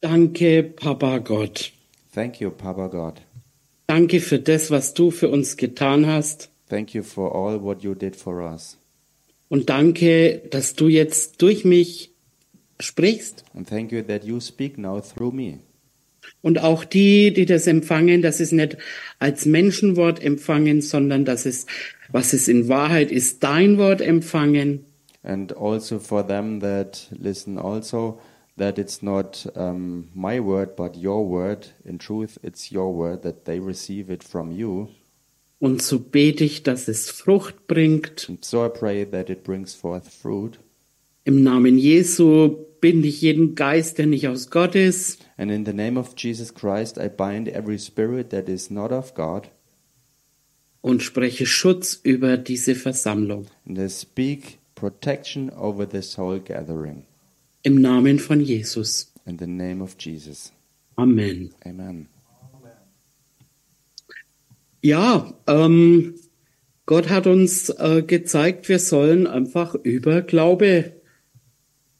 Danke, Papa Gott. Thank you, Papa God. Danke für das, was du für uns getan hast. Thank you for all what you did for us. Und danke, dass du jetzt durch mich sprichst. And thank you that you speak now through me. Und auch die, die das empfangen, dass es nicht als Menschenwort empfangen, sondern dass es, was es in Wahrheit ist, dein Wort empfangen. And also for them that listen also, that it's not um, my word, but your word. In truth, it's your word, that they receive it from you. Und so bete ich, dass es Frucht bringt. And so I pray that it brings forth fruit. Im Namen Jesu binde ich jeden Geist, der nicht aus Gott ist. And in the name of Jesus Christ, I bind every spirit that is not of God, und spreche Schutz über diese Versammlung. and I speak protection over this whole gathering. Im Namen von Jesus. In the name of Jesus. Amen. Amen. Ja, ähm, Gott hat uns äh, gezeigt, wir sollen einfach über Glaube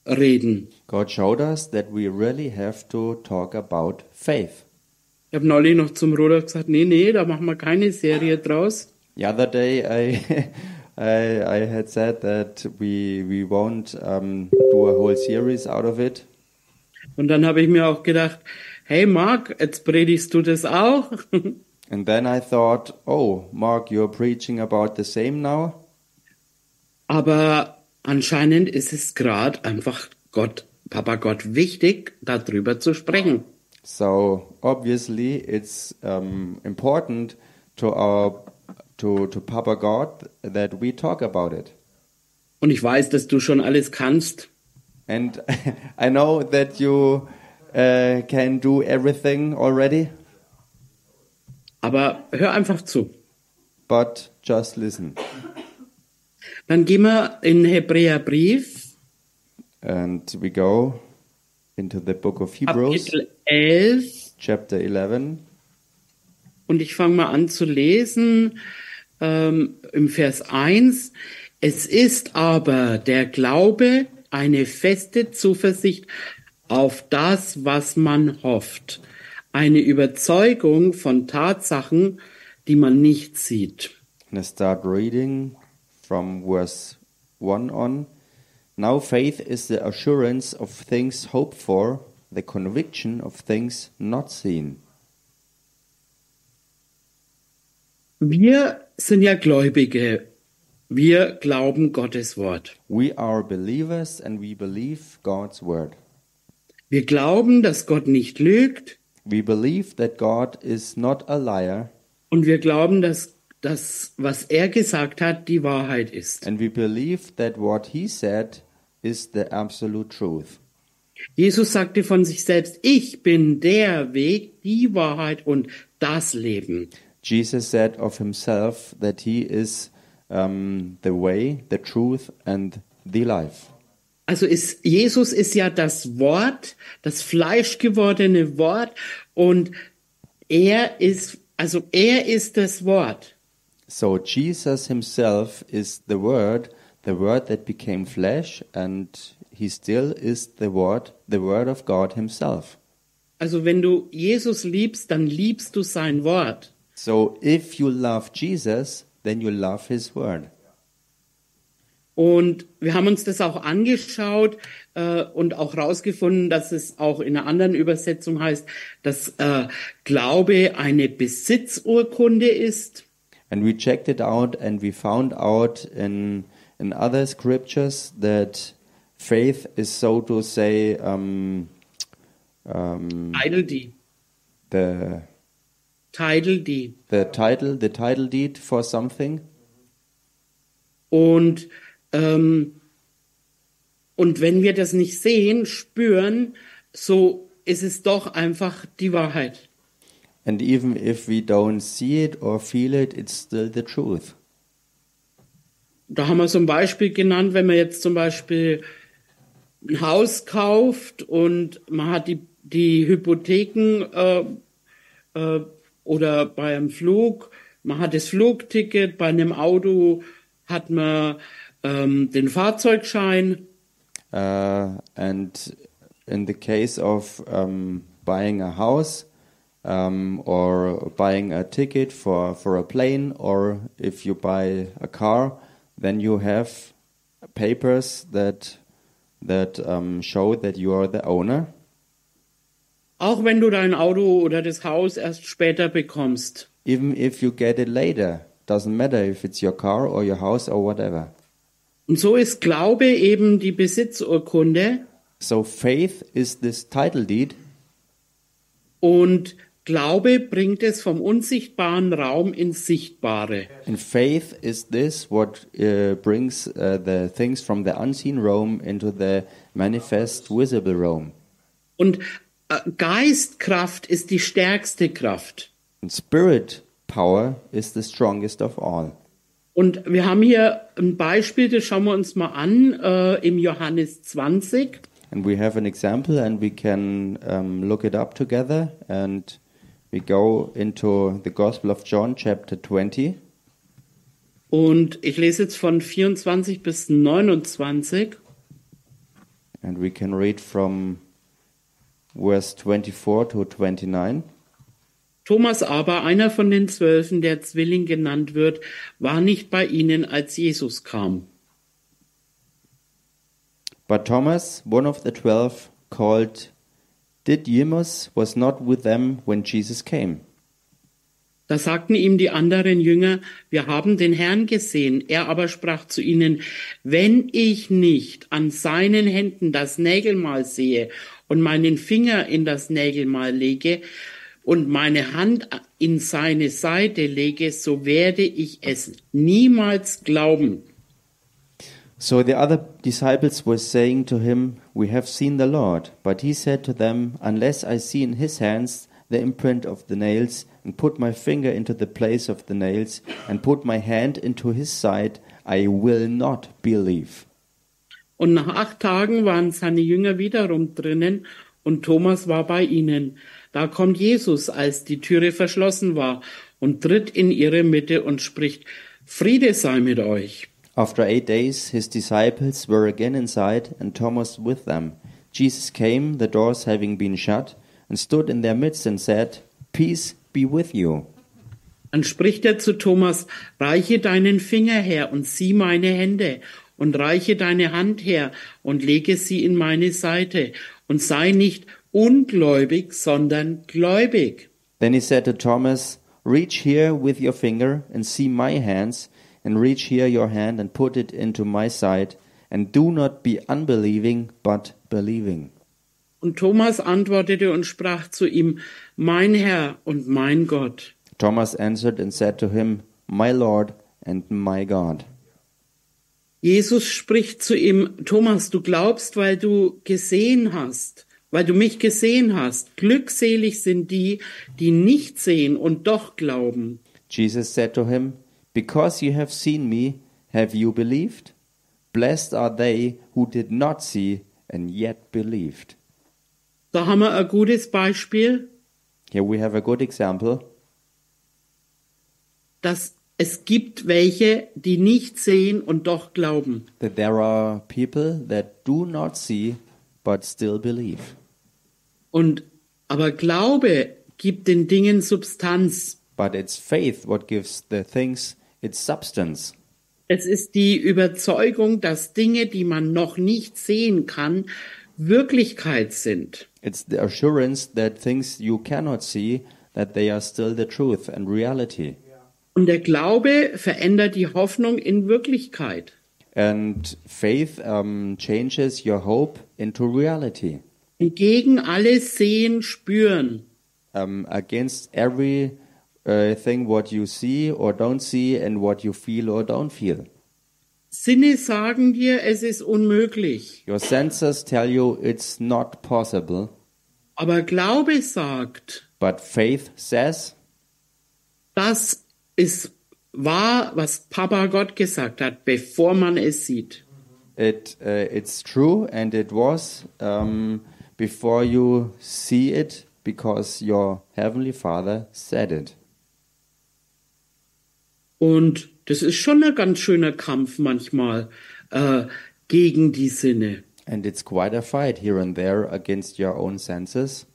reden. God showed us that we really have to talk about faith. Ich habe neulich noch zum Rudolf gesagt, nee, nee, da machen wir keine Serie draus. The other day, I, I, I had said that we we won't um, do a whole series out of it, Und dann habe ich mir auch gedacht, hey Marc, jetzt predigst du das auch? and then I thought, oh, Mark, you're preaching about the same now. Aber anscheinend ist es gerade einfach Gott, Papa Gott wichtig, darüber zu sprechen. So obviously, it's um, important to our to to Papa God that we talk about it. Und ich weiß, dass du schon alles kannst. And I know that you uh, can do everything already, Aber hör einfach zu. but just listen. Dann gehen wir in Hebräerbrief, And we go into the book of Hebrews, Kapitel 11. chapter 11. Und ich fange mal an zu lesen ähm, im Vers 1. Es ist aber der Glaube eine feste Zuversicht auf das, was man hofft. Eine Überzeugung von Tatsachen, die man nicht sieht. I start reading from verse 1 on. Now faith is the assurance of things hoped for, the conviction of things not seen. Wir sind ja Gläubige. Wir glauben Gottes Wort. We are believers and we believe God's word. Wir glauben, dass Gott nicht lügt. We believe that God is not a liar, Und wir glauben, dass das, was er gesagt hat, die Wahrheit ist. and we believe that what he said is the absolute truth. Jesus sagte von sich selbst, ich bin der Weg, die Wahrheit und das Leben. Jesus said of himself that he is um, the way, the truth, and the life. Also ist, Jesus ist ja das Wort, das fleischgewordene Wort und er ist, also er ist das Wort. So Jesus himself is the Word, the Word that became flesh, and he still is the Word, the Word of God himself. Also wenn du Jesus liebst, dann liebst du sein Wort. So if you love Jesus, then you love his Word. Und wir haben uns das auch angeschaut äh, und auch rausgefunden, dass es auch in einer anderen Übersetzung heißt, dass äh, Glaube eine Besitzurkunde ist. And we checked it out and we found out in, in other scriptures that faith is so to say um, um, Title Deed. the, Title Deed. the title, the title deed for something. Und, ähm, und wenn wir das nicht sehen, spüren, so ist es doch einfach die Wahrheit. And even if we don't see it or feel it, it's still the truth. Da haben wir so ein Beispiel genannt, wenn man jetzt zum Beispiel ein Haus kauft und man hat die, die Hypotheken äh, äh, oder bei einem Flug, man hat das Flugticket, bei einem Auto hat man ähm, den Fahrzeugschein Uh, and in the case of um, buying a house um, or buying a ticket for, for a plane, or if you buy a car, then you have papers that that um, show that you are the owner. Auch wenn du dein Auto oder das Haus erst später bekommst. Even if you get it later, doesn't matter if it's your car or your house or whatever. Und so ist Glaube eben die Besitzurkunde So faith is this title deed, und Glaube bringt es vom unsichtbaren Raum ins Sichtbare. and faith is this what uh, brings uh, the things from the unseen realm into the manifest visible realm. Und Geistkraft ist die stärkste Kraft. And spirit power is the strongest of all. Und wir haben hier ein Beispiel, das schauen wir uns mal an, äh, im Johannes 20. And we have an example, and we can um, look it up together. And we go into the Gospel of John, chapter 20. Und ich lese jetzt von 24 bis 29. And we can read from verse 24 to 29. Thomas aber, einer von den Zwölfen, der Zwilling genannt wird, war nicht bei ihnen, als Jesus kam. But Thomas, one of the twelve, called Didymus, was not with them when Jesus came. Da sagten ihm die anderen Jünger, wir haben den Herrn gesehen. Er aber sprach zu ihnen, wenn ich nicht an seinen Händen das Nägelmal sehe und meinen Finger in das Nägelmal lege und meine Hand in seine Seite lege, so werde ich es niemals glauben. So the other disciples were saying to him, We have seen the Lord. But he said to them, Unless I see in his hands the imprint of the nails, and put my finger into the place of the nails, and put my hand into his side, I will not believe. Und nach acht Tagen waren seine Jünger wiederum drinnen und Thomas war bei ihnen. Da kommt Jesus, als die Türe verschlossen war, und tritt in ihre Mitte und spricht, Friede sei mit euch. After eight days, his disciples were again inside, and Thomas with them. Jesus came, the doors having been shut, and stood in their midst and said, Peace be with you. Dann spricht er zu Thomas, reiche deinen Finger her und sieh meine Hände und reiche deine Hand her und lege sie in meine Seite und sei nicht ungläubig, sondern gläubig. Then he said to Thomas, Reach here with your finger and see my hands, and reach here your hand and put it into my side, and do not be unbelieving, but believing. Und Thomas antwortete und sprach zu ihm, mein Herr und mein Gott. Thomas answered and said to him, My Lord and my God. Jesus spricht zu ihm, Thomas, du glaubst, weil du gesehen hast, weil du mich gesehen hast. Glückselig sind die, die nicht sehen und doch glauben. Jesus said to him, Because you have seen me, have you believed? Blessed are they who did not see and yet believed. Da haben wir ein gutes Beispiel, Here we have a good example dass es gibt welche, die nicht sehen und doch glauben. that there are people that do not see but still believe. Und aber Glaube gibt den Dingen Substanz. But it's faith what gives the things its substance. Es ist die Überzeugung, dass Dinge, die man noch nicht sehen kann, Wirklichkeit sind. It's the assurance that things you cannot see that they are still the truth and reality. Und der Glaube verändert die Hoffnung in Wirklichkeit. And faith um, changes your hope into reality. Gegen alles Sehen, Spüren. um, against every uh, thing what you see or don't see and what you feel or don't feel. Sinne sagen dir, es ist unmöglich. Your senses tell you it's not possible, Aber Glaube sagt, but faith says das ist wahr, was Papa Gott gesagt hat, bevor man es sieht. it uh, it's true and it was um, before you see it because your heavenly Father said it. Und das ist schon ein ganz schöner Kampf manchmal äh, gegen die Sinne. And it's quite a fight here and there against your own senses.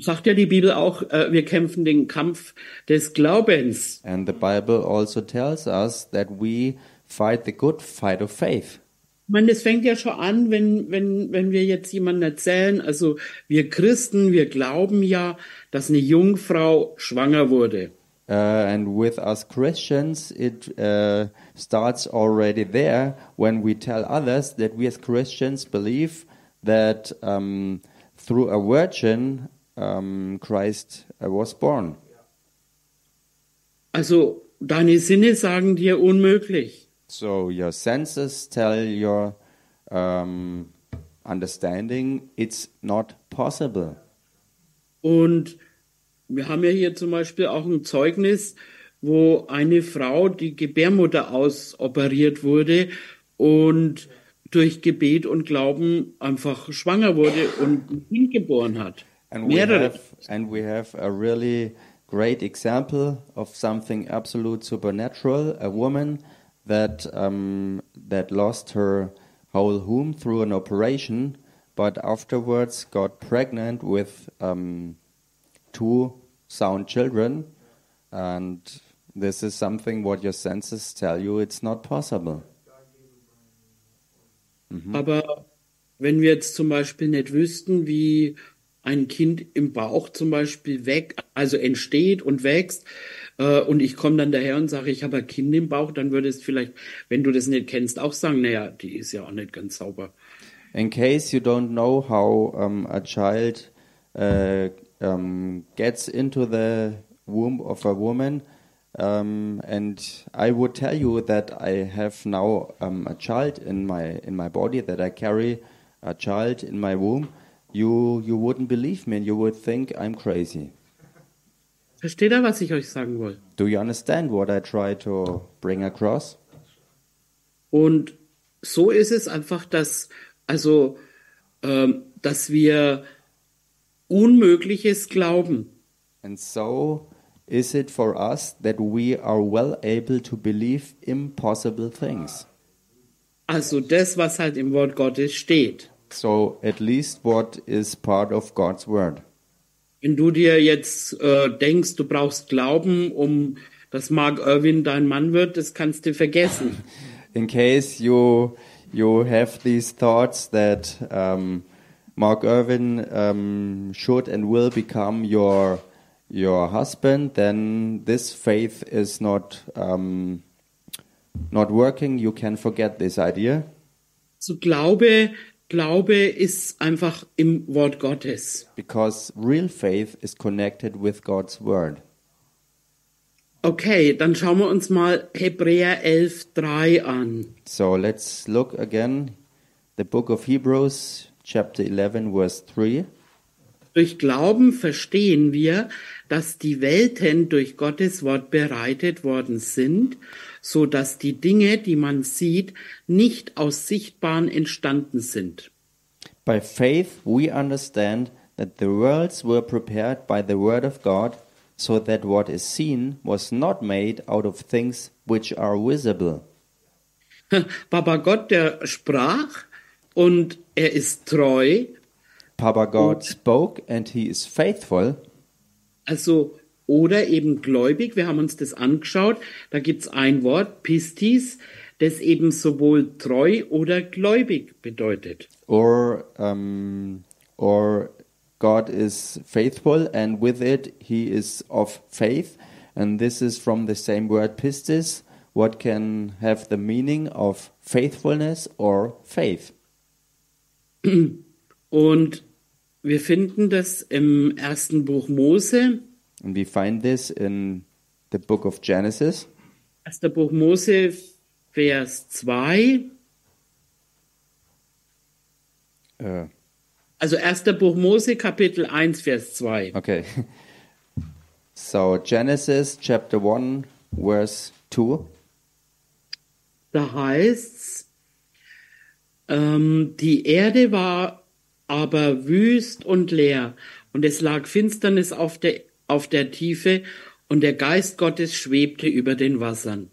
Sagt ja die Bibel auch, äh, wir kämpfen den Kampf des Glaubens. And the Bible also tells us that we fight the good fight of faith. Ich meine, das fängt ja schon an, wenn, wenn, wenn wir jetzt jemandem erzählen, also wir Christen, wir glauben ja, dass eine Jungfrau schwanger wurde. Uh, and with us Christians, it uh, starts already there when we tell others that we as Christians believe that um, through a virgin um, Christ uh, was born. Also deine Sinne sagen dir unmöglich. So your senses tell your um, understanding it's not possible. Und wir haben ja hier zum Beispiel auch ein Zeugnis, wo eine Frau die Gebärmutter ausoperiert wurde und durch Gebet und Glauben einfach schwanger wurde und ein Kind geboren hat. And we have and we have a really great example of something absolute supernatural. A woman that um, that lost her whole womb through an operation, but afterwards got pregnant with um, two sound children, and this is something what your senses tell you it's not possible. Aber wenn wir jetzt zum Beispiel nicht wüssten, wie ein Kind im Bauch zum Beispiel weg, also entsteht und wächst, äh, und ich komme dann daher und sage, ich habe ein Kind im Bauch, dann würdest vielleicht, wenn du das nicht kennst, auch sagen, naja, die ist ja auch nicht ganz sauber. In case you don't know how um, a child uh, um, gets into the womb of a woman, um, and I would tell you that I have now a child in my in my body, that I carry a child in my womb, you you wouldn't believe me, and you would think I'm crazy. Versteht ihr, was ich euch sagen will? Do you understand what I try to bring across? Und so ist es einfach, dass, also, ähm, dass wir Unmögliches glauben. And so is it for us that we are well able to believe impossible things. Also das, was halt im Wort Gottes steht. So at least what is part of God's word. Wenn du dir jetzt äh, denkst, du brauchst Glauben, um dass Mark Irwin dein Mann wird, das kannst du vergessen. In case you you have these thoughts that um, Mark Irwin um, should and will become your your husband, then this faith is not um, not working. You can forget this idea. So Glaube, Glaube ist einfach im Wort Gottes. because real faith is connected with God's word. Okay, dann schauen wir uns mal Hebräer 11.3 an. So let's look again the book of Hebrews chapter 11 verse 3. Durch Glauben verstehen wir, dass die Welten durch Gottes Wort bereitet worden sind, so dass die Dinge, die man sieht, nicht aus Sichtbaren entstanden sind. By faith we understand that the worlds were prepared by the word of God so that what is seen was not made out of things which are visible. Papa Gott, der sprach und er ist treu, Papa God spoke and he is faithful. also oder eben gläubig. Wir haben uns das angeschaut. Da gibt's ein Wort, Pistis, das eben sowohl treu oder gläubig bedeutet. or um, or God is faithful, and with it he is of faith, and this is from the same word pistis, what can have the meaning of faithfulness or faith. Und wir finden das im ersten Buch Mose, And we find this in the book of Genesis, erster Buch Mose, Vers 2. uh, Also erster Buch Mose, Kapitel 1, Vers 2. okay. So Genesis chapter one, verse two. Da heißt's, ähm, die Erde war aber wüst und leer, und es lag Finsternis auf der, auf der Tiefe, und der Geist Gottes schwebte über den Wassern.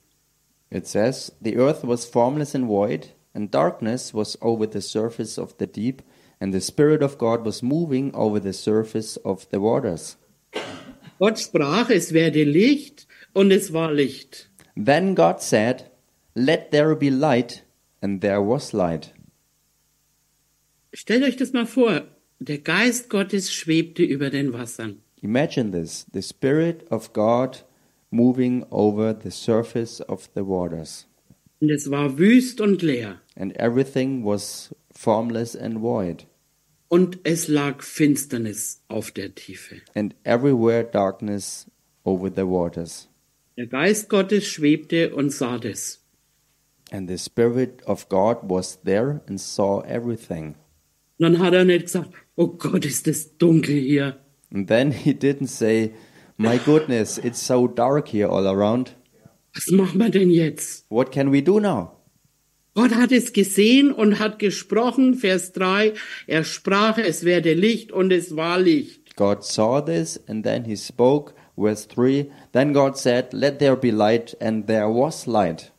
It says, The earth was formless and void, and darkness was over the surface of the deep, and the Spirit of God was moving over the surface of the waters. Gott sprach, es werde Licht und es war Licht. Then God said, Let there be light, and there was light. Stellt euch das mal vor, der Geist Gottes schwebte über den Wassern. Imagine this the Spirit of God moving over the surface of the waters, Und es war wüst und leer. and everything was formless and void, Und es lag Finsternis auf der Tiefe. and everywhere darkness over the waters. Der Geist Gottes schwebte und sah das. And the Spirit of God was there and saw everything. Dann hat er nicht gesagt, oh Gott, ist das dunkel hier. And then he didn't say, My goodness, it's so dark here all around. Was machen wir denn jetzt? What can we do now? Gott hat es gesehen und hat gesprochen, Vers 3, er sprach, es werde Licht und es war Licht. God saw this and then he spoke. Verse 3 Then God said, Let there be light, and there was light.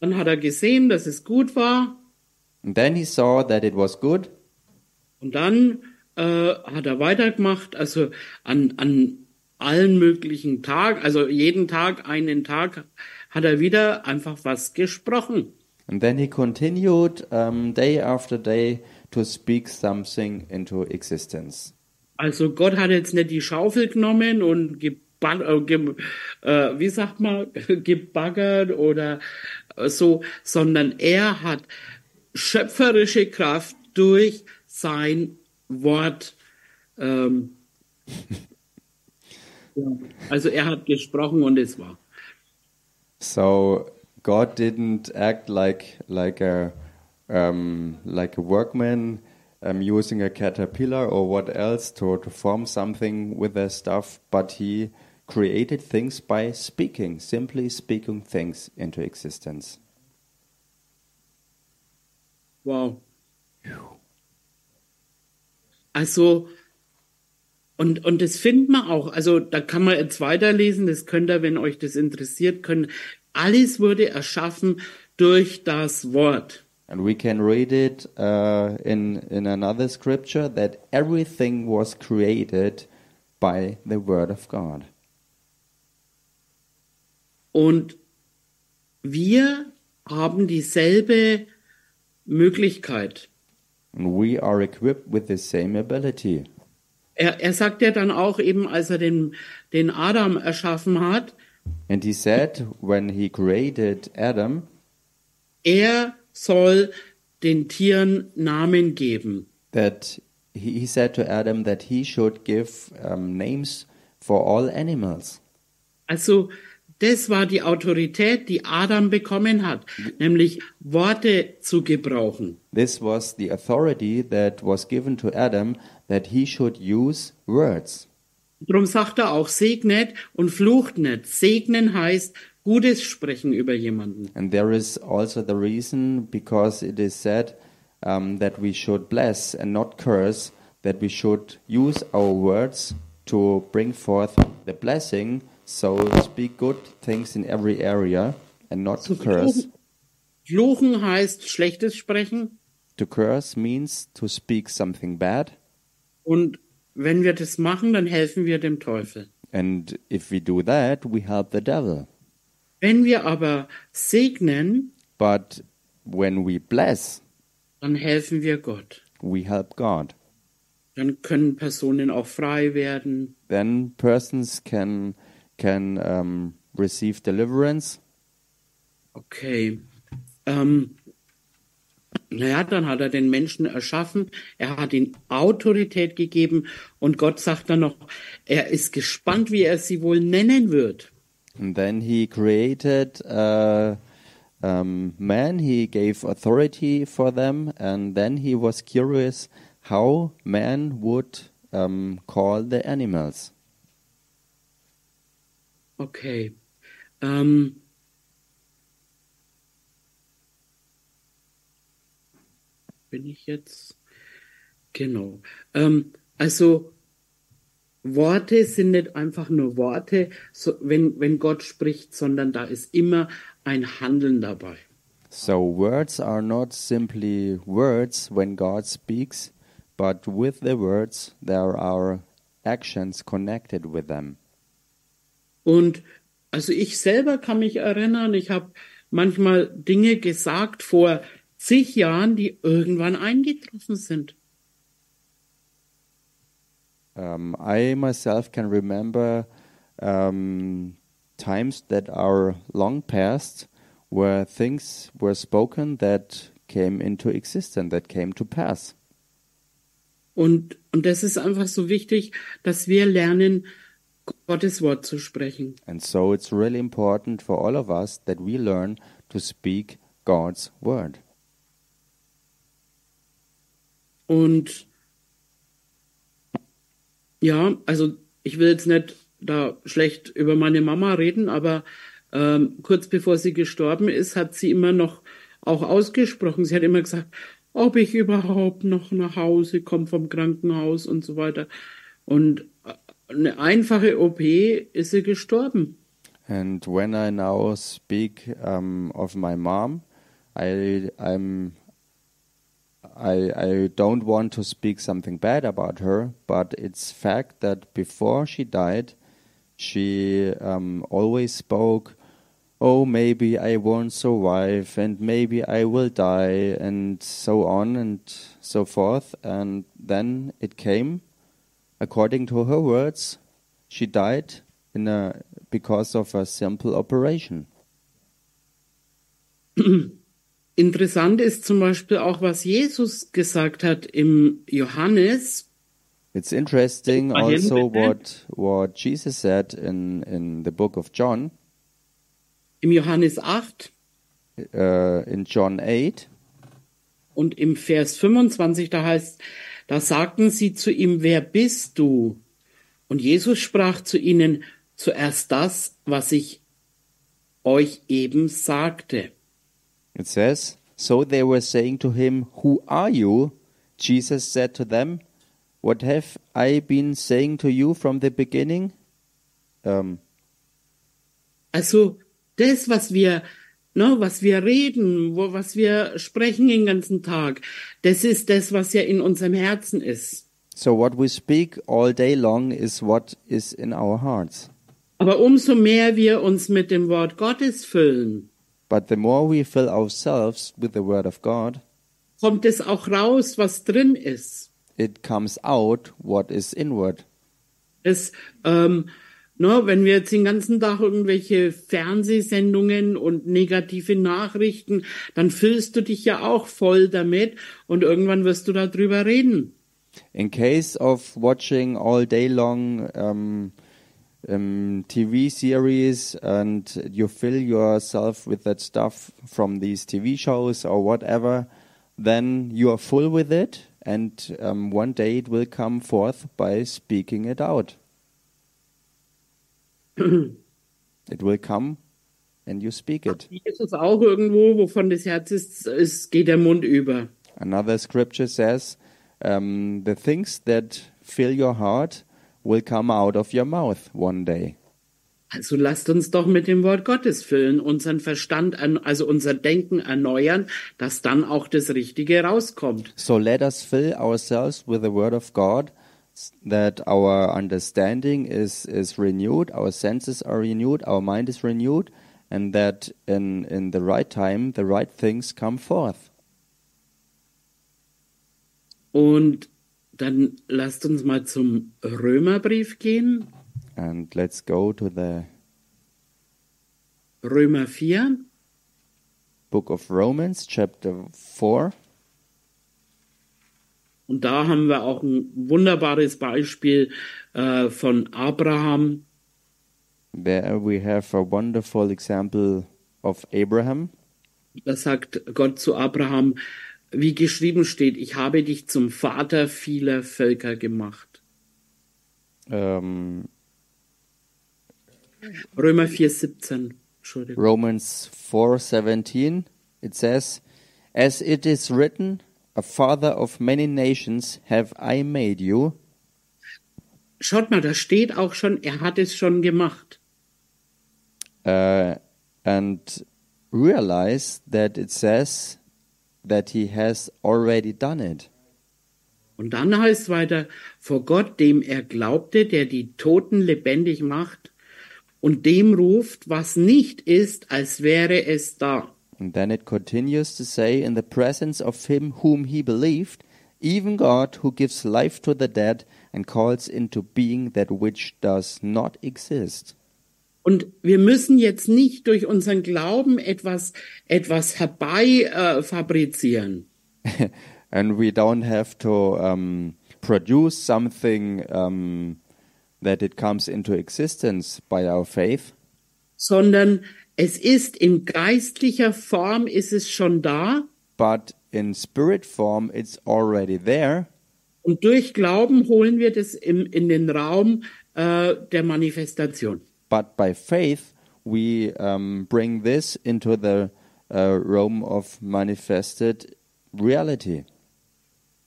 Dann hat er gesehen, dass es gut war And then he saw that it was good. und dann äh, hat er weitergemacht, also an, an allen möglichen Tagen, also jeden Tag, einen Tag, hat er wieder einfach was gesprochen. And then he continued um, day after day to speak something into existence. Also Gott hat jetzt nicht die Schaufel genommen und geball, äh, äh, wie sagt man, gebaggert oder äh, so, sondern er hat schöpferische Kraft durch sein Wort. Ähm, ja, also er hat gesprochen und es war. So God didn't act like like a um, like a workman um, using a caterpillar or what else to, to form something with their stuff, but he created things by speaking, simply speaking things into existence. Wow. Also, und, und das findet man auch, also da kann man jetzt weiterlesen, das könnt ihr, wenn euch das interessiert, können. Alles wurde erschaffen durch das Wort. And we can read it uh, in in another scripture that everything was created by the word of God. Und wir haben dieselbe Möglichkeit. And we are equipped with the same ability. Er, er sagt ja dann auch eben, als er den, den Adam erschaffen hat, And he said, when he created Adam, er soll den Tieren Namen geben. that he, he said to Adam that he should give um, names for all animals. Also das war die Autorität, die Adam bekommen hat, nämlich Worte zu gebrauchen. This was the authority that was given to Adam that he should use words. Darum sagt er auch, segnet und flucht nicht. Segnen heißt Gutes sprechen über jemanden. And there is also the reason because it is said um, that we should bless and not curse, that we should use our words to bring forth the blessing, so speak good things in every area and not to curse. Fluchen, fluchen heißt Schlechtes sprechen. To curse means to speak something bad, Und wenn wir das machen, dann helfen wir dem Teufel. and if we do that, we help the devil. Wenn wir aber segnen, But when we bless, dann helfen wir Gott. we help God. Dann können Personen auch frei werden. Then persons can can um, receive deliverance. Okay. Ähm, naja, dann hat er den Menschen erschaffen, er hat ihm Autorität gegeben und Gott sagt dann noch, er ist gespannt, wie er sie wohl nennen wird. And then he created uh, um, man. He gave authority for them, and then he was curious how man would um, call the animals. Okay. Ähm, bin ich jetzt? Genau. Ähm, also Worte sind nicht einfach nur Worte, so, wenn, wenn Gott spricht, sondern da ist immer ein Handeln dabei. So words are not simply words when God speaks, but with the words there are actions connected with them. Und also ich selber kann mich erinnern, ich habe manchmal Dinge gesagt vor zig Jahren, die irgendwann eingetroffen sind. Um, I myself can remember um, times that are long past where things were spoken that came into existence, that came to pass. Und, und das ist einfach so wichtig, dass wir lernen, Gottes Wort zu sprechen. And so it's really important for all of us that we learn to speak God's word. Und ja, also ich will jetzt nicht da schlecht über meine Mama reden, aber ähm, kurz bevor sie gestorben ist, hat sie immer noch auch ausgesprochen. Sie hat immer gesagt, ob ich überhaupt noch nach Hause komme vom Krankenhaus und so weiter. Und eine einfache OP ist sie gestorben. And when I now speak um, of my mom, I I'm I I don't want to speak something bad about her, but it's fact that before she died, she um, always spoke, "Oh, maybe I won't survive, and maybe I will die," and so on and so forth. And then it came, according to her words, she died in a because of a simple operation. Interessant ist zum Beispiel auch, was Jesus gesagt hat im Johannes. It's interesting also what what Jesus said in in the book of John, Im Johannes 8 uh, in John eight. und im Vers 25, da heißt, da sagten sie zu ihm, wer bist du? Und Jesus sprach zu ihnen zuerst das, was ich euch eben sagte. It says, So they were saying to him, Who are you? Jesus said to them, What have I been saying to you from the beginning? Um, Also das, was wir, ne, was wir reden, wo, was wir sprechen den ganzen Tag, das ist das, was ja in unserem Herzen ist. so what we speak all day long is what is in our hearts. Aber umso mehr wir uns mit dem Wort Gottes füllen, But the more we fill ourselves with the word of God, kommt es auch raus, was drin ist. it comes out what is inward. Es, ähm, ne, wenn wir jetzt den ganzen Tag irgendwelche Fernsehsendungen und negative Nachrichten, dann füllst du dich ja auch voll damit und irgendwann wirst du darüber reden. In case of watching all day long um, um, TV series and you fill yourself with that stuff from these TV shows or whatever, then you are full with it, and um, one day it will come forth by speaking it out. it will come and you speak it. Jesus auch irgendwo, wovon das Herz ist, ist geht der Mund über. Another scripture says, um, The things that fill your heart will come out of your mouth one day. Also lasst uns doch mit dem Wort Gottes füllen, unseren Verstand, an, also unser Denken erneuern, dass dann auch das Richtige rauskommt. So let us fill ourselves with the word of God, that our understanding is, is renewed, our senses are renewed, our mind is renewed, and that in, in the right time the right things come forth. Und dann lasst uns mal zum Römerbrief gehen, And let's go to the Römer 4. book of Romans, chapter 4. Und da haben wir auch ein wunderbares Beispiel äh, von Abraham. There we have a wonderful example of Abraham. Da sagt Gott zu Abraham, wie geschrieben steht, ich habe dich zum Vater vieler Völker gemacht. Um, Römer 4,17. Entschuldigung. Romans 4:17 it says as it is written a father of many nations have I made you Schaut mal, da steht auch schon, er hat es schon gemacht. uh, and realize that it says that he has already done it. Und dann heißt weiter, vor Gott, dem er glaubte, der die Toten lebendig macht und dem ruft, was nicht ist, als wäre es da. And then it continues to say, In the presence of him whom he believed, even God who gives life to the dead and calls into being that which does not exist. Und wir müssen jetzt nicht durch unseren Glauben etwas, etwas herbei äh, fabrizieren. and we don't have to um, produce something um, that it comes into existence by our faith, sondern es ist in geistlicher Form ist es schon da but in spirit form it's already there. und durch Glauben holen wir das im, in den Raum äh, der Manifestation. But by faith, we um, bring this into the uh, realm of manifested reality.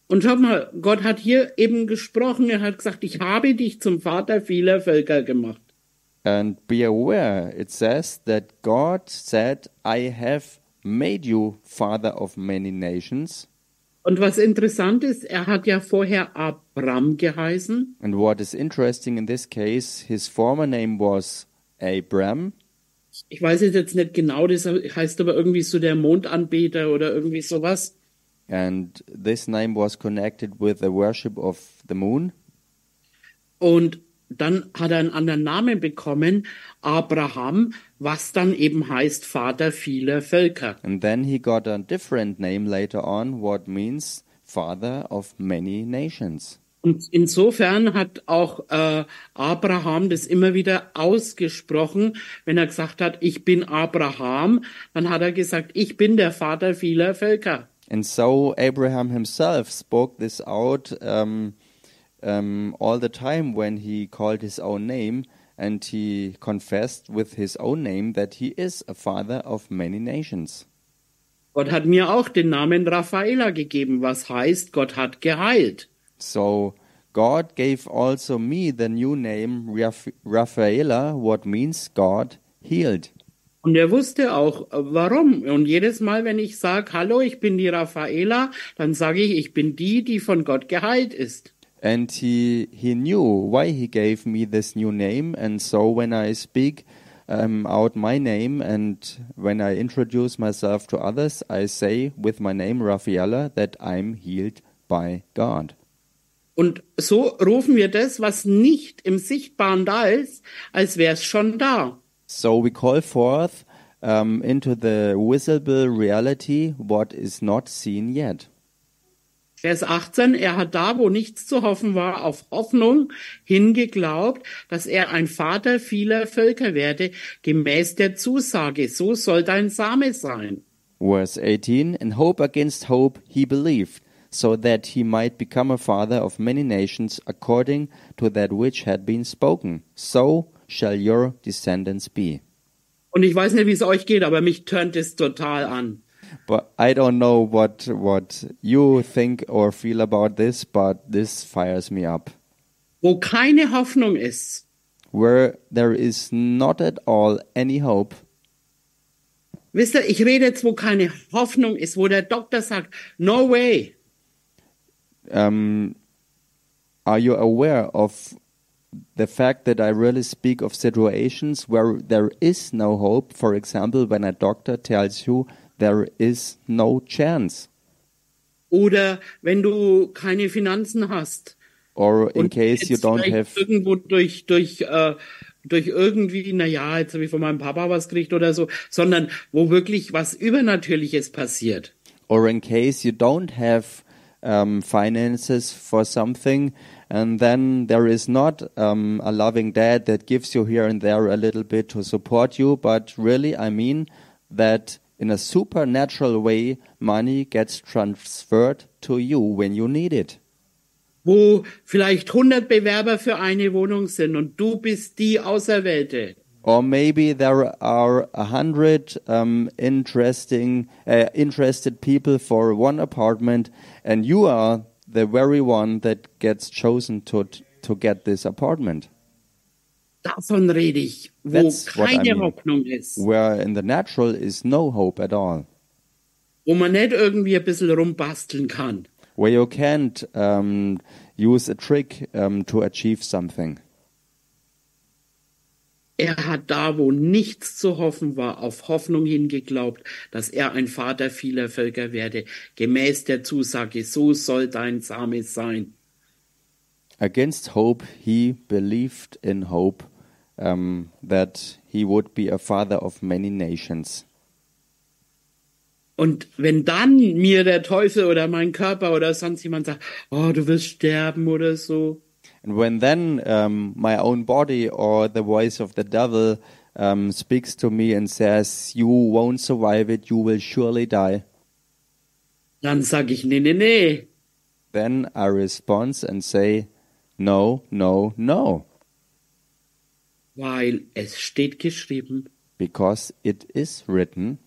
Und schau mal, Gott hat hier eben gesprochen, er hat gesagt, ich habe dich zum Vater vieler Völker gemacht. And be aware, it says that God said, I have made you father of many nations. Und was interessant ist, er hat ja vorher Abram geheißen And what is interesting in this case, his former name was Abram. ich weiß es jetzt nicht genau, das heißt aber irgendwie so der Mondanbeter oder irgendwie sowas. And this name was connected with the worship of the moon. Und dann hat er einen anderen Namen bekommen, Abraham, was dann eben heißt Vater vieler Völker. And then he got a different name later on, what means father of many nations. Und insofern hat auch äh, Abraham das immer wieder ausgesprochen, wenn er gesagt hat, ich bin Abraham, dann hat er gesagt, ich bin der Vater vieler Völker. And so Abraham himself spoke this out um, um, all the time when he called his own name, and he confessed with his own name that he is a father of many nations. Gott hat mir auch den Namen Raffaela gegeben, was heißt, Gott hat geheilt. So God gave also me the new name Raph- Raphaela, what means God healed. Und er wusste auch, äh, warum. Und jedes Mal, wenn ich sage, hallo, ich bin die Raffaela, dann sage ich, ich bin die, die von Gott geheilt ist. And he he knew why he gave me this new name, and so when I speak um, out my name and when I introduce myself to others, I say with my name Raffaella that I'm healed by God. Und so rufen wir das, was nicht im Sichtbaren da ist, als wäre es schon da. So we call forth um, into the visible reality what is not seen yet. Vers 18, er hat da, wo nichts zu hoffen war, auf Hoffnung hingeglaubt, dass er ein Vater vieler Völker werde, gemäß der Zusage, so soll dein Same sein. Verse 18 In hope against hope he believed, so that he might become a father of many nations according to that which had been spoken. So shall your descendants be. Und ich weiß nicht, wie es euch geht, aber mich turnt es total an. But I don't know what what you think or feel about this, but this fires me up. Wo keine Hoffnung ist, Where there is not at all any hope, wisst ihr, ich rede jetzt, wo keine Hoffnung ist, wo der Doktor sagt, no way. um, are you aware of the fact that I really speak of situations where there is no hope? For example, when a doctor tells you there is no chance, Oder wenn du keine Finanzen hast. or in case you don't have, irgendwo durch, durch, äh, durch irgendwie, na ja, jetzt habe ich von meinem Papa was gekriegt oder so, sondern wo wirklich was Übernatürliches passiert. or in case you don't have um, finances for something, and then there is not um, a loving dad that gives you here and there a little bit to support you, but really, I mean that in a supernatural way, money gets transferred to you when you need it. Wo vielleicht 100 Bewerber für eine Wohnung sind und du bist die Auserwählte. Or maybe there are a hundred um, interesting, uh, interested people for one apartment, and you are the very one that gets chosen to to get this apartment. Davon rede ich, wo That's what I keine mean. Hoffnung ist, where in the natural is no hope at all, wo man nicht irgendwie ein bisschen rumbasteln kann. where you can't um, use a trick um, to achieve something. Er hat da, wo nichts zu hoffen war, auf Hoffnung hingeglaubt, dass er ein Vater vieler Völker werde, gemäß der Zusage, so soll dein Same sein. Against hope, he believed in hope um, that he would be a father of many nations. Und wenn dann mir der Teufel oder mein Körper oder sonst jemand sagt, oh, du wirst sterben oder so, And when then um, my own body or the voice of the devil um, speaks to me and says, You won't survive it, you will surely die, dann sage ich, nee, nee, nee. then I respond and say, No, no, no, Weil es steht geschrieben, because it is written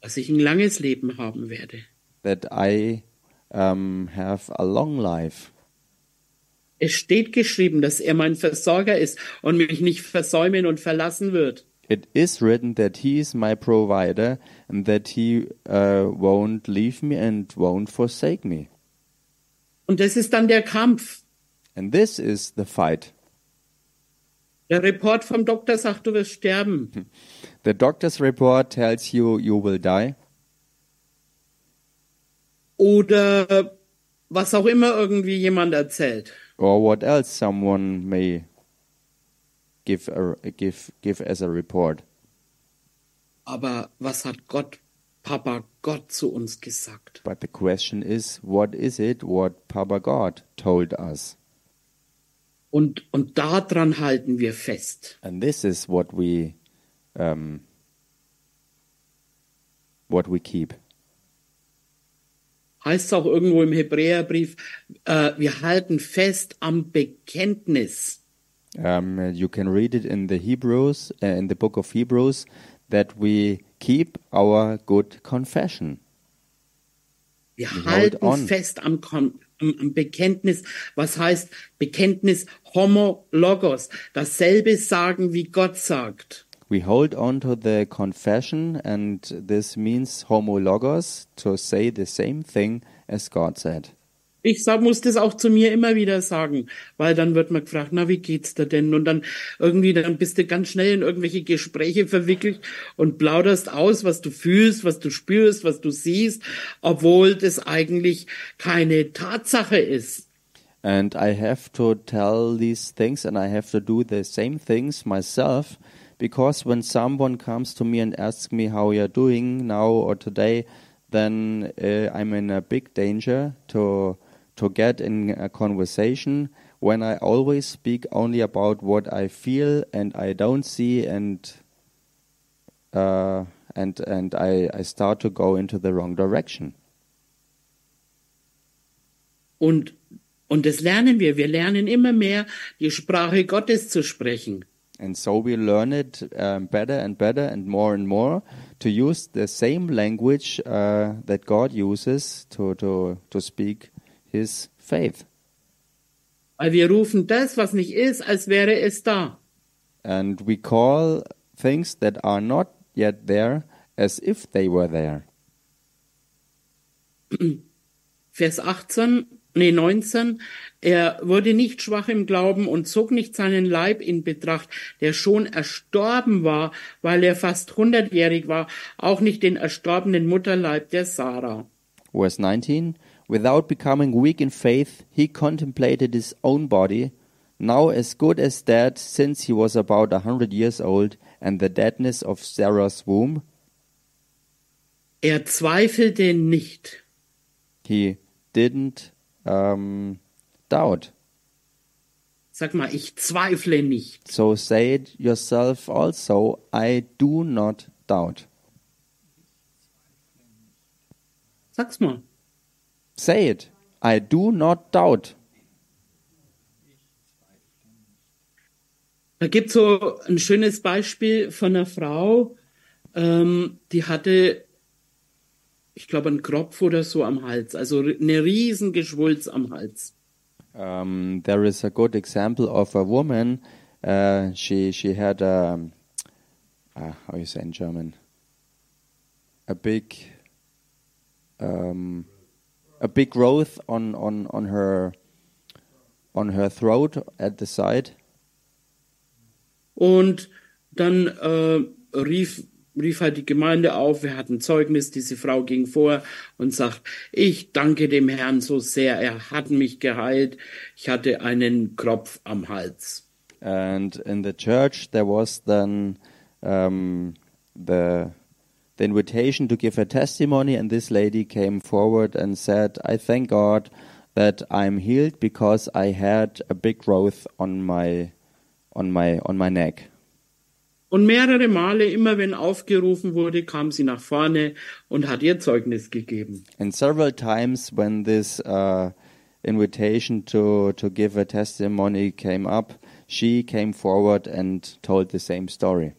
dass ich ein langes Leben haben werde. that I um, have a long life. Es steht geschrieben, dass er mein Versorger ist und mich nicht versäumen und verlassen wird. It is written that he is my provider and that he uh, won't leave me and won't forsake me. Und das ist dann der Kampf. And this is the fight. Der Report vom Doktor sagt, du wirst sterben. The doctor's report tells you you will die, Oder was auch immer irgendwie jemand erzählt. or what else someone may give a, give give as a report. Aber was hat Gott, Papa Gott zu uns gesagt? But the question is, what is it what Papa God told us? Und, und daran halten wir fest. And this is what we um, what we keep. Heißt es auch irgendwo im Hebräerbrief, äh, wir halten fest am Bekenntnis. Um, you can read it in the Hebrews, uh, in the book of Hebrews, that we keep our good confession. Wir We halten fest am, Kon- am Bekenntnis. Was heißt Bekenntnis homologos? Dasselbe sagen, wie Gott sagt. We hold on to the confession, and this means homologos, to say the same thing as God said. Ich sag, muss das auch zu mir immer wieder sagen, weil dann wird man gefragt, na, wie geht's dir denn? Und dann irgendwie, dann bist du ganz schnell in irgendwelche Gespräche verwickelt und plauderst aus, was du fühlst, was du spürst, was du siehst, obwohl das eigentlich keine Tatsache ist. And I have to tell these things, and I have to do the same things myself, because when someone comes to me and asks me how you're doing now or today, then uh, I'm in a big danger to to get in a conversation when I always speak only about what I feel and I don't see and uh, and and I, I start to go into the wrong direction. Und, und das lernen wir. Wir lernen immer mehr, die Sprache Gottes zu sprechen. And so we learn it um, better and better and more and more to use the same language uh, that God uses to, to, to speak His faith. Weil wir rufen das, was nicht ist, als wäre es da. And we call things that are not yet there as if they were there. Vers 18, nee, 19. Er wurde nicht schwach im Glauben und zog nicht seinen Leib in Betracht, der schon erstorben war, weil er fast hundertjährig war, auch nicht den erstorbenen Mutterleib der Sarah. Verse 19 Without becoming weak in faith, he contemplated his own body, now as good as dead, since he was about a hundred years old, and the deadness of Sarah's womb. Er zweifelte nicht. he didn't um, doubt. Sag mal, ich zweifle nicht. So say it yourself also, I do not doubt. Sag's mal. Say it, I do not doubt. Da gibt's so ein schönes Beispiel von einer Frau, ähm, die hatte, ich glaube, einen Kropf oder so am Hals, also eine riesen Geschwulz am Hals. Um, there is a good example of a woman uh, she she had um, uh, how you say in German a big um, a big growth on, on, on her on her throat at the side. Und dann äh, rief, rief halt die Gemeinde auf, wir hatten Zeugnis, diese Frau ging vor und sagt, ich danke dem Herrn so sehr, er hat mich geheilt, ich hatte einen Kropf am Hals. And in the church there was then um, the the invitation to give a testimony, and this lady came forward and said, I thank God that I'm healed because I had a big growth on my on my on my neck. Und mehrere Male, immer wenn aufgerufen wurde, kam sie nach vorne und hat ihr Zeugnis gegeben. And several times when this uh, invitation to to give a testimony came up, she came forward and told the same story.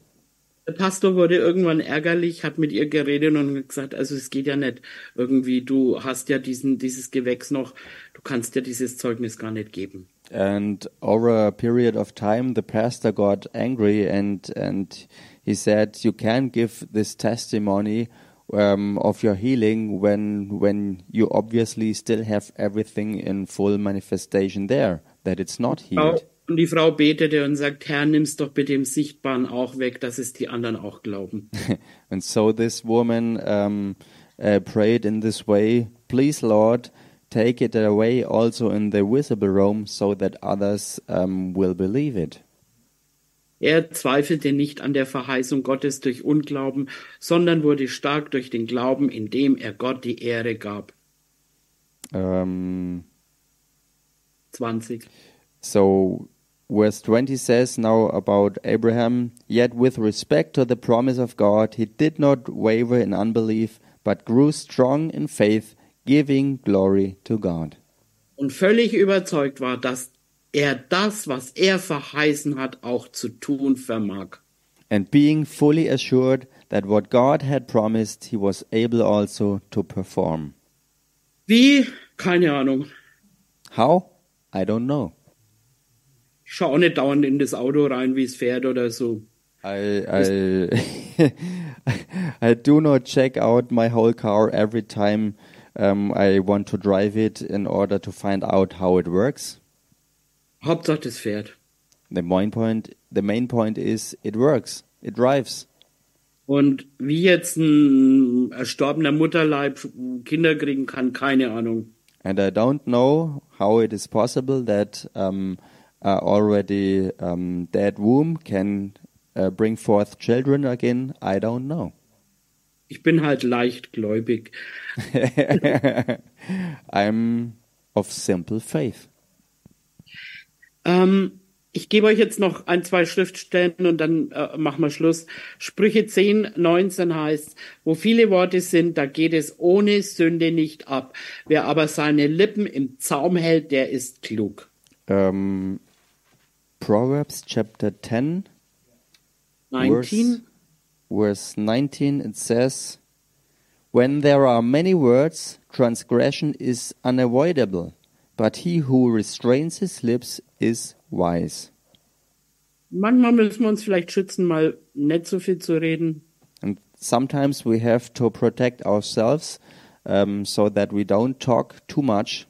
Der Pastor wurde irgendwann ärgerlich, hat mit ihr geredet und gesagt, also es geht ja nicht irgendwie, du hast ja diesen, dieses Gewächs noch, du kannst ja dieses Zeugnis gar nicht geben. And over a period of time, the pastor got angry and and he said, "You can't give this testimony um, of your healing when when you obviously still have everything in full manifestation there, that it's not healed." Und die Frau betete und sagt, Herr, nimm's doch bitte im Sichtbaren auch weg, dass es die anderen auch glauben. and so this woman um, uh, prayed in this way, "Please, Lord." Take it away also in the visible realm, so that others um, will believe it. Er zweifelte nicht an der Verheißung Gottes durch Unglauben, sondern wurde stark durch den Glauben, indem er Gott die Ehre gab. Um, 20. So, verse 20 says now about Abraham, yet with respect to the promise of God, he did not waver in unbelief, but grew strong in faith, giving glory to God. Und völlig überzeugt war, dass er das, was er verheißen hat, auch zu tun vermag. And being fully assured that what God had promised, he was able also to perform. Wie? Keine Ahnung. How? I don't know. Ich schaue auch nicht dauernd in das Auto rein, wie es fährt oder so. I I I do not check out my whole car every time um, I want to drive it in order to find out how it works. Hauptsache es fährt. The main point the main point is it works. It drives. Und wie jetzt ein erstorbener Mutterleib Kinder kriegen kann, keine Ahnung. And I don't know how it is possible that um, a already um, dead womb can uh, bring forth children again. I don't know. Ich bin halt leichtgläubig. I'm of simple faith. Ähm, ich gebe euch jetzt noch ein, zwei Schriftstellen und dann äh, machen wir Schluss. Sprüche 10, 19 heißt, wo viele Worte sind, da geht es ohne Sünde nicht ab. Wer aber seine Lippen im Zaum hält, der ist klug. Um, Proverbs chapter 10, 19. verse 19, it says, When there are many words, transgression is unavoidable, but he who restrains his lips is wise. Manchmal müssen wir uns vielleicht schützen, mal nicht so viel zu reden. And sometimes we have to protect ourselves um, so that we don't talk too much.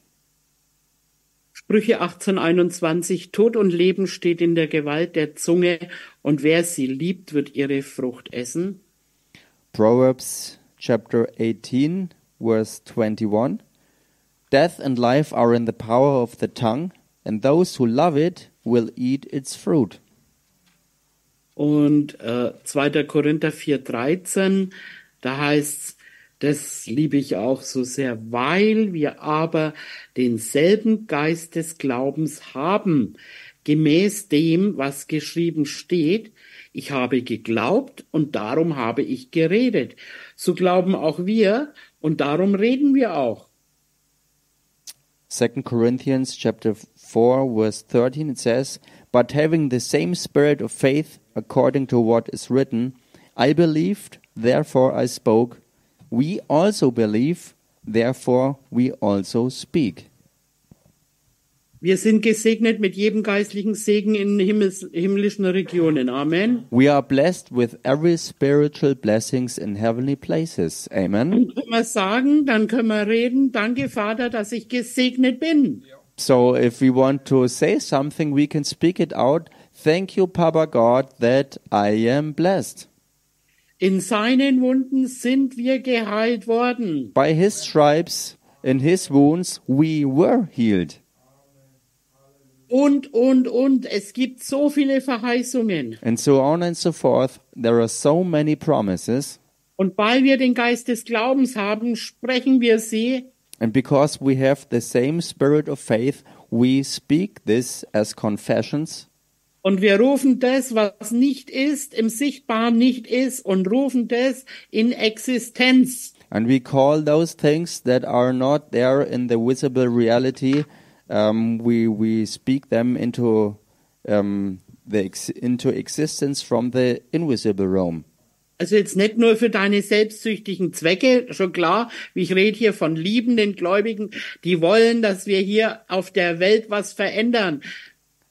Sprüche 18, 21. Tod und Leben steht in der Gewalt der Zunge und wer sie liebt, wird ihre Frucht essen. Proverbs chapter 18, verse 21. Death and life are in the power of the tongue, and those who love it will eat its fruit. Und äh, 2. Korinther 4, 13, da heißt's, das liebe ich auch so sehr, weil wir aber denselben Geist des Glaubens haben, gemäß dem, was geschrieben steht, ich habe geglaubt und darum habe ich geredet. So glauben auch wir und darum reden wir auch. 2 Corinthians chapter 4 verse 13 it says, "But having the same spirit of faith according to what is written, I believed, therefore I spoke. We also believe, therefore we also speak." Wir sind gesegnet mit jedem geistlichen Segen in Himmels, himmlischen Regionen. Amen. We are blessed with every spiritual blessings in heavenly places. Amen. Und können wir sagen, dann können wir reden, danke Vater, dass ich gesegnet bin. So if we want to say something, we can speak it out. Thank you, Papa God, that I am blessed. In seinen Wunden sind wir geheilt worden. By his stripes, in his wounds, we were healed. Und, und, und. Es gibt so viele Verheißungen. And so on and so forth. There are so many promises. Und weil wir den Geist des Glaubens haben, sprechen wir sie And because we have the same spirit of faith, we speak this as confessions. Und wir rufen das, was nicht ist, im Sichtbaren nicht ist, und rufen das in Existenz. And we call those things that are not there in the visible reality, um, we, we speak them into, um, the ex- into existence from the invisible realm. Also jetzt nicht nur für deine selbstsüchtigen Zwecke, schon klar, ich rede hier von liebenden Gläubigen, die wollen, dass wir hier auf der Welt was verändern.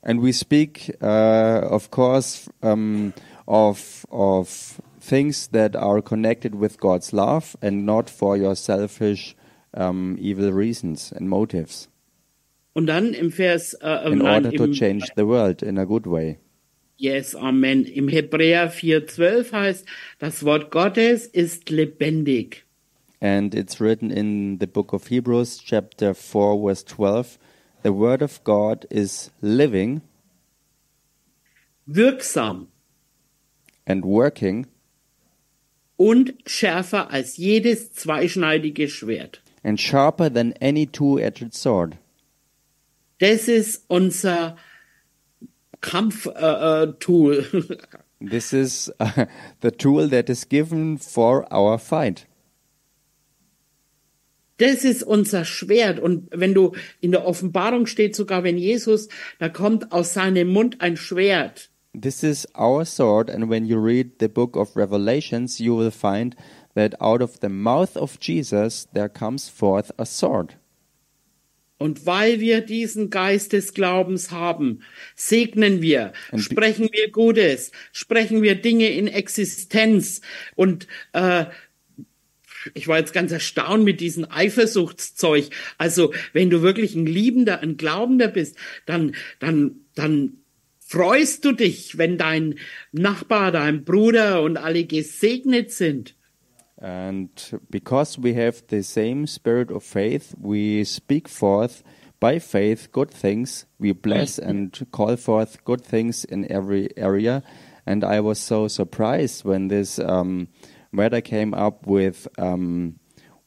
And we speak, uh, of course, um, of, of things that are connected with God's love and not for your selfish, um, evil reasons and motives Und dann im Vers, äh, in nein, order to im, change the world in a good way. Yes, Amen. Im Hebräer 4,12 heißt, das Wort Gottes ist lebendig. And it's written in the book of Hebrews, chapter 4, verse 12 the word of God is living wirksam and working und schärfer als jedes zweischneidige Schwert. and sharper than any two edged sword. Das ist unser Kampftool. Äh, äh, Tool. This is uh, the tool that is given for our fight. Das ist unser Schwert. Und wenn du in der Offenbarung steht, sogar wenn Jesus, da kommt aus seinem Mund ein Schwert. This is our sword, and when you read the book of Revelations, you will find that out of the mouth of Jesus there comes forth a sword. Und weil wir diesen Geist des Glaubens haben, segnen wir, Und- sprechen wir Gutes, sprechen wir Dinge in Existenz. Und äh, ich war jetzt ganz erstaunt mit diesem Eifersuchtszeug. Also wenn du wirklich ein Liebender, ein Glaubender bist, dann, dann, dann freust du dich, wenn dein Nachbar, dein Bruder und alle gesegnet sind. And because we have the same spirit of faith, we speak forth by faith good things. We bless and call forth good things in every area. And I was so surprised when this um, matter came up with um,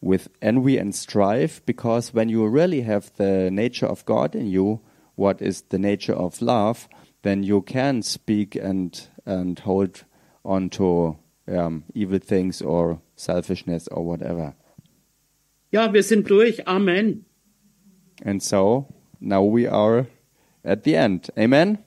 with envy and strife, because when you really have the nature of God in you, what is the nature of love, then you can speak and and hold on to um, evil things or selfishness or whatever. Ja, wir sind durch. Amen. And so now we are at the end. Amen.